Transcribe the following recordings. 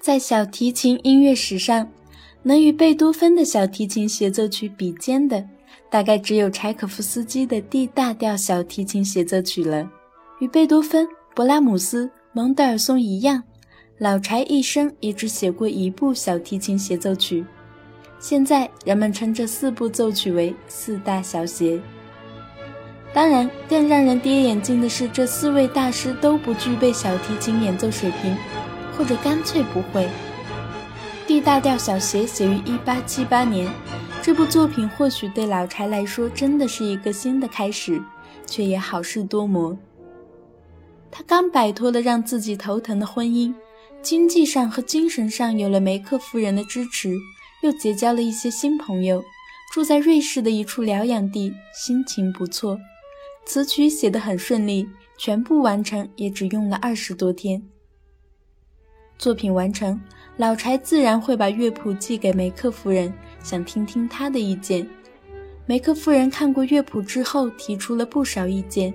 在小提琴音乐史上，能与贝多芬的小提琴协奏曲比肩的，大概只有柴可夫斯基的《D 大调小提琴协奏曲》了。与贝多芬、勃拉姆斯、蒙德尔松一样，老柴一生也只写过一部小提琴协奏曲。现在人们称这四部奏曲为“四大小协”。当然，更让人跌眼镜的是，这四位大师都不具备小提琴演奏水平。或者干脆不会。D 大调小协写于1878年，这部作品或许对老柴来说真的是一个新的开始，却也好事多磨。他刚摆脱了让自己头疼的婚姻，经济上和精神上有了梅克夫人的支持，又结交了一些新朋友，住在瑞士的一处疗养地，心情不错。词曲写得很顺利，全部完成也只用了二十多天。作品完成，老柴自然会把乐谱寄给梅克夫人，想听听她的意见。梅克夫人看过乐谱之后，提出了不少意见，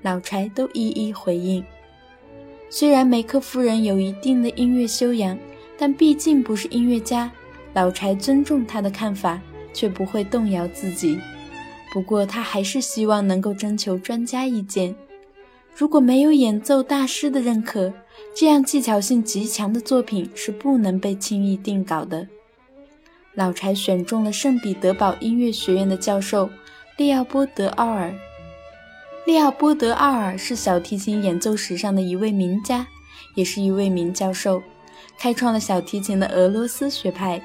老柴都一一回应。虽然梅克夫人有一定的音乐修养，但毕竟不是音乐家，老柴尊重她的看法，却不会动摇自己。不过他还是希望能够征求专家意见。如果没有演奏大师的认可，这样技巧性极强的作品是不能被轻易定稿的。老柴选中了圣彼得堡音乐学院的教授利奥波德·奥尔。利奥波德·奥尔是小提琴演奏史上的一位名家，也是一位名教授，开创了小提琴的俄罗斯学派。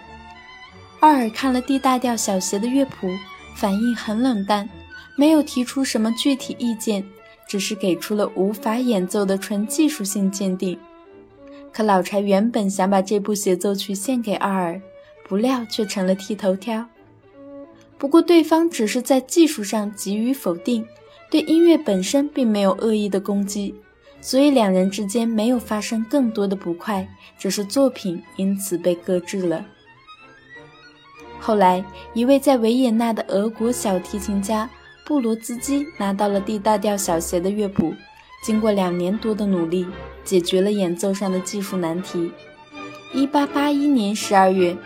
奥尔看了 D 大调小协的乐谱，反应很冷淡，没有提出什么具体意见。只是给出了无法演奏的纯技术性鉴定，可老柴原本想把这部协奏曲献给阿尔，不料却成了剃头挑。不过对方只是在技术上给予否定，对音乐本身并没有恶意的攻击，所以两人之间没有发生更多的不快，只是作品因此被搁置了。后来，一位在维也纳的俄国小提琴家。布罗兹基拿到了 D 大调小协的乐谱，经过两年多的努力，解决了演奏上的技术难题。1881年12月，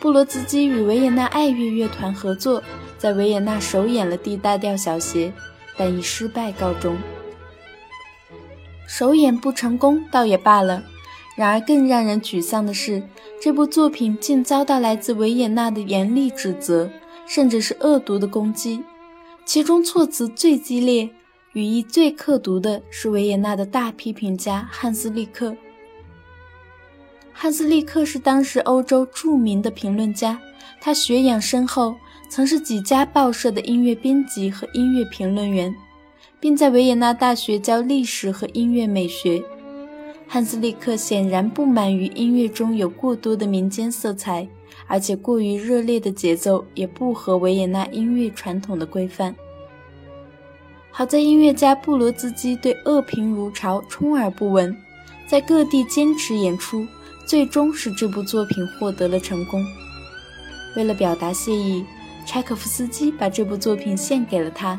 布罗兹基与维也纳爱乐乐团合作，在维也纳首演了 D 大调小协，但以失败告终。首演不成功倒也罢了，然而更让人沮丧的是，这部作品竟遭到来自维也纳的严厉指责，甚至是恶毒的攻击。其中措辞最激烈、语义最刻毒的是维也纳的大批评家汉斯利克。汉斯利克是当时欧洲著名的评论家，他学养深厚，曾是几家报社的音乐编辑和音乐评论员，并在维也纳大学教历史和音乐美学。汉斯利克显然不满于音乐中有过多的民间色彩。而且过于热烈的节奏也不合维也纳音乐传统的规范。好在音乐家布罗兹基对恶评如潮，充耳不闻，在各地坚持演出，最终使这部作品获得了成功。为了表达谢意，柴可夫斯基把这部作品献给了他。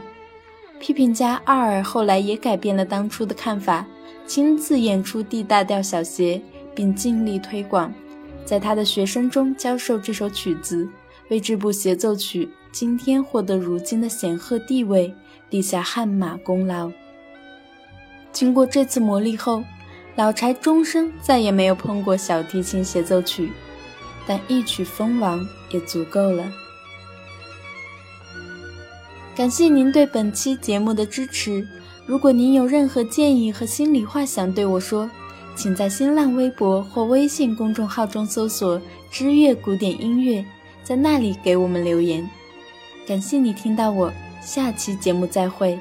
批评家奥尔后来也改变了当初的看法，亲自演出 D 大调小协，并尽力推广。在他的学生中教授这首曲子，为这部协奏曲今天获得如今的显赫地位立下汗马功劳。经过这次磨砺后，老柴终生再也没有碰过小提琴协奏曲，但一曲封王也足够了。感谢您对本期节目的支持。如果您有任何建议和心里话想对我说，请在新浪微博或微信公众号中搜索“知乐古典音乐”，在那里给我们留言。感谢你听到我，下期节目再会。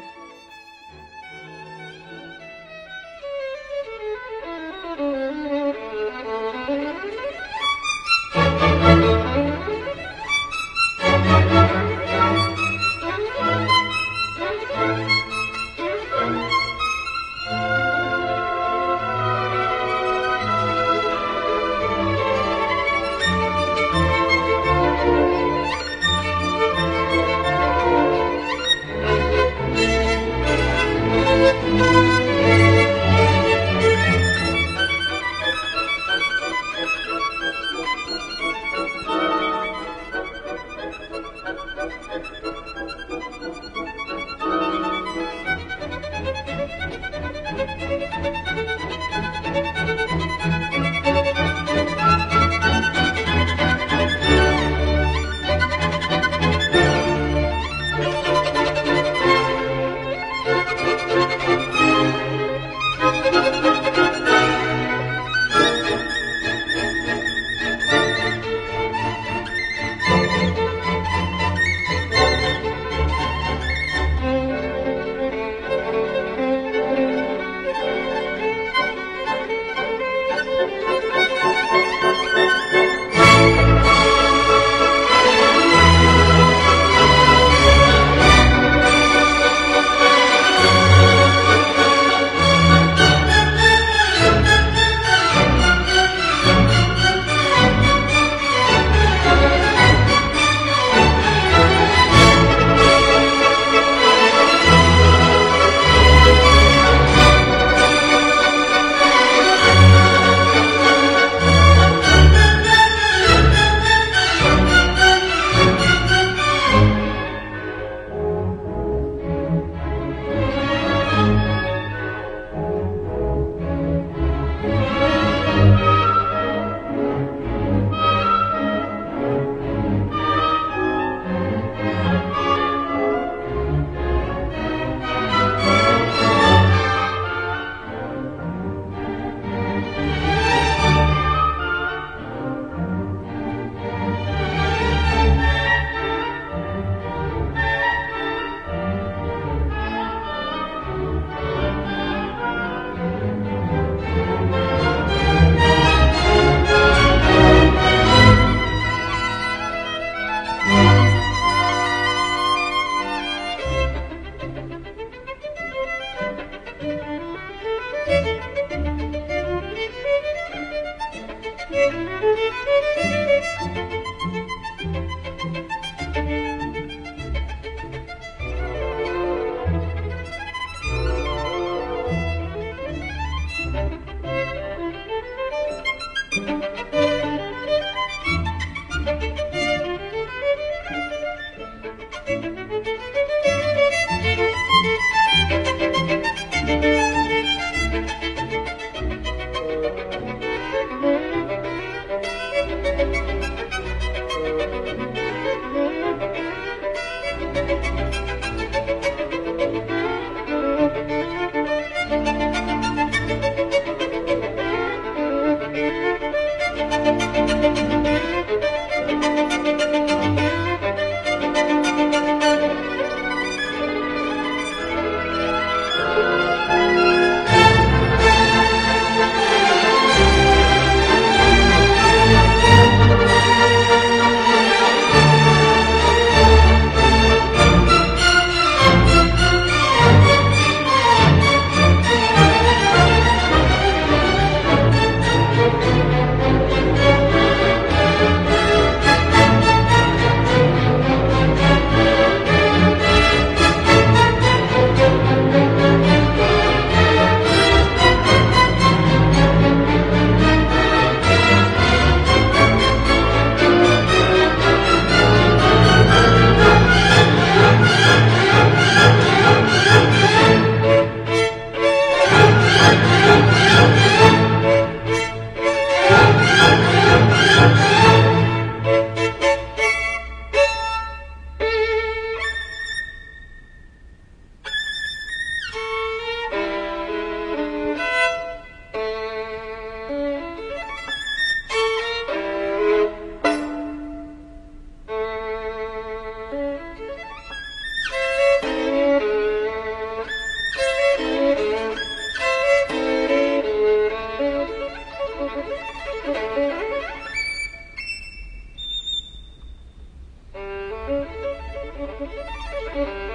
thank you